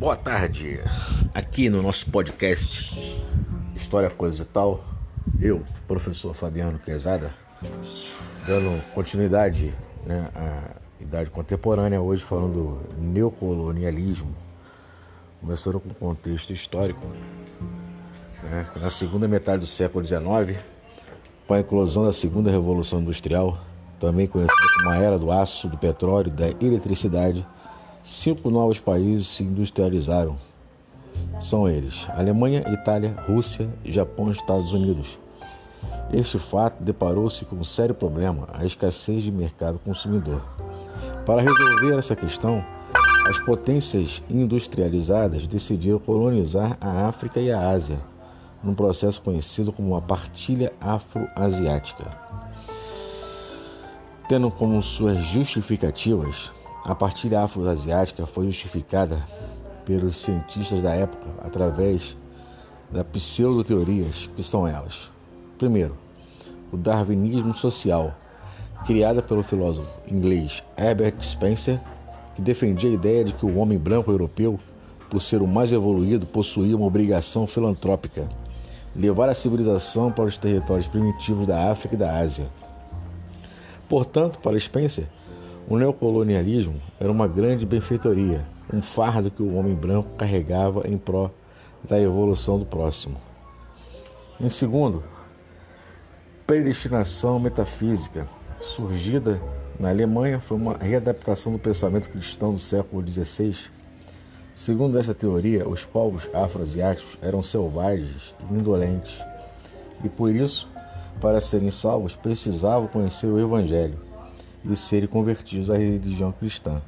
Boa tarde, aqui no nosso podcast História Coisa e Tal, eu, professor Fabiano Quezada, dando continuidade né, à idade contemporânea, hoje falando do neocolonialismo, começando com o contexto histórico. Né, na segunda metade do século XIX, com a inclusão da segunda revolução industrial, também conhecida como a era do aço, do petróleo da eletricidade, cinco novos países se industrializaram. São eles: Alemanha, Itália, Rússia, Japão e Estados Unidos. Este fato deparou-se com um sério problema: a escassez de mercado consumidor. Para resolver essa questão, as potências industrializadas decidiram colonizar a África e a Ásia, num processo conhecido como a partilha afro-asiática. Tendo como suas justificativas a partilha afro-asiática foi justificada pelos cientistas da época através da pseudo-teorias, que são elas. Primeiro, o darwinismo social, criada pelo filósofo inglês Herbert Spencer, que defendia a ideia de que o homem branco europeu, por ser o mais evoluído, possuía uma obrigação filantrópica, levar a civilização para os territórios primitivos da África e da Ásia. Portanto, para Spencer, o neocolonialismo era uma grande benfeitoria, um fardo que o homem branco carregava em prol da evolução do próximo. Em segundo, predestinação metafísica, surgida na Alemanha, foi uma readaptação do pensamento cristão do século XVI. Segundo esta teoria, os povos afroasiáticos eram selvagens e indolentes, e por isso, para serem salvos, precisavam conhecer o Evangelho e serem convertidos à religião cristã.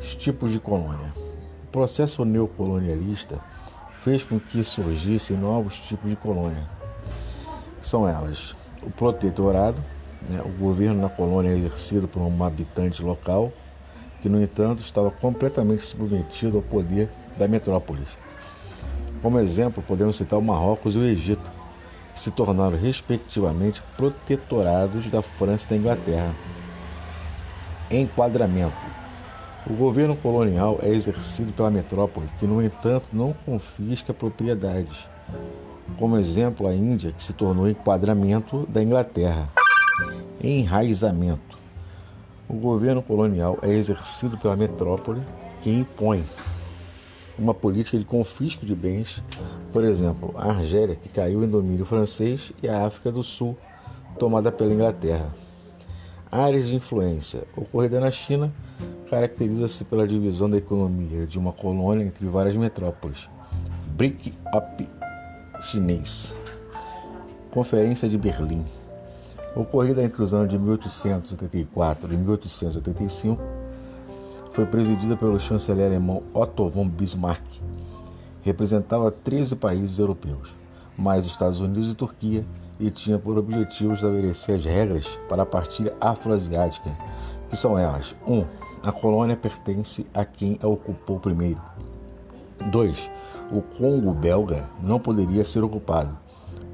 Os tipos de colônia. O processo neocolonialista fez com que surgissem novos tipos de colônia. São elas: o protetorado, né, o governo na colônia exercido por um habitante local, que, no entanto, estava completamente submetido ao poder da metrópole. Como exemplo, podemos citar o Marrocos e o Egito, se tornaram respectivamente protetorados da França e da Inglaterra. Enquadramento: O governo colonial é exercido pela metrópole, que, no entanto, não confisca propriedades. Como exemplo, a Índia, que se tornou enquadramento da Inglaterra. Enraizamento: O governo colonial é exercido pela metrópole, que impõe uma política de confisco de bens, por exemplo, a Argélia, que caiu em domínio francês, e a África do Sul, tomada pela Inglaterra. Áreas de influência. Ocorrida na China, caracteriza-se pela divisão da economia de uma colônia entre várias metrópoles. Break-up chinês. Conferência de Berlim. Ocorrida entre os anos de 1884 e 1885, foi presidida pelo chanceler alemão Otto von Bismarck. Representava 13 países europeus, mais Estados Unidos e Turquia, e tinha por objetivo estabelecer as regras para a partilha afroasiática, que são elas: 1. Um, a colônia pertence a quem a ocupou primeiro. 2. O Congo belga não poderia ser ocupado,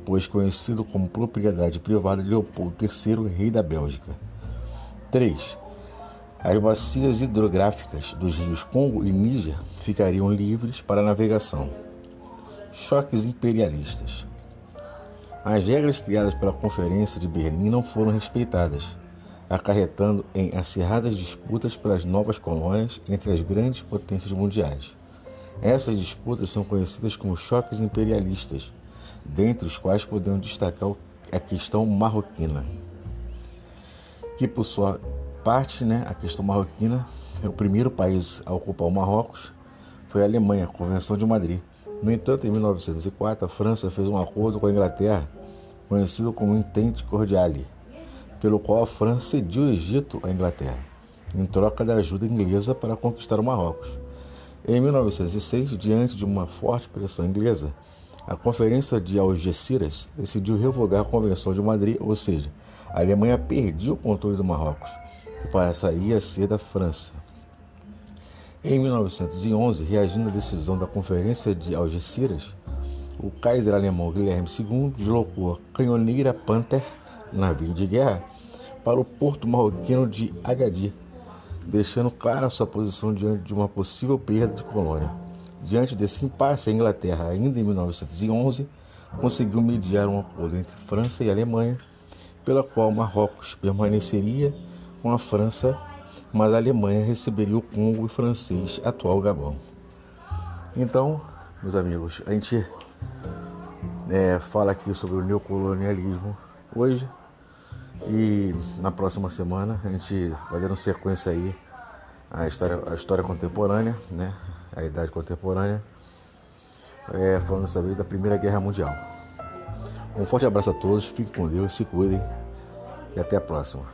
pois conhecido como propriedade privada de Leopoldo III, rei da Bélgica. 3. As bacias hidrográficas dos rios Congo e Níger ficariam livres para navegação. Choques imperialistas. As regras criadas pela Conferência de Berlim não foram respeitadas, acarretando em acirradas disputas pelas novas colônias entre as grandes potências mundiais. Essas disputas são conhecidas como choques imperialistas, dentre os quais podemos destacar a questão marroquina, que por sua parte, né, a questão marroquina, é o primeiro país a ocupar o Marrocos foi a Alemanha, a Convenção de Madrid. No entanto, em 1904, a França fez um acordo com a Inglaterra, conhecido como Entente Cordiale, pelo qual a França cediu o Egito à Inglaterra, em troca da ajuda inglesa para conquistar o Marrocos. Em 1906, diante de uma forte pressão inglesa, a Conferência de Algeciras decidiu revogar a Convenção de Madrid, ou seja, a Alemanha perdia o controle do Marrocos passaria a ser da França. Em 1911, reagindo à decisão da Conferência de Algeciras, o Kaiser alemão Guilherme II deslocou a canhoneira Panther, navio de guerra, para o porto marroquino de Agadir, deixando clara sua posição diante de uma possível perda de colônia. Diante desse impasse, a Inglaterra, ainda em 1911, conseguiu mediar um acordo entre França e Alemanha, pela qual Marrocos permaneceria com a França, mas a Alemanha receberia o Congo francês, atual Gabão. Então, meus amigos, a gente é, fala aqui sobre o neocolonialismo hoje e na próxima semana a gente vai dando sequência aí à história, história contemporânea, né? A idade contemporânea, é, falando dessa vez da Primeira Guerra Mundial. Um forte abraço a todos, fiquem com Deus, se cuidem e até a próxima.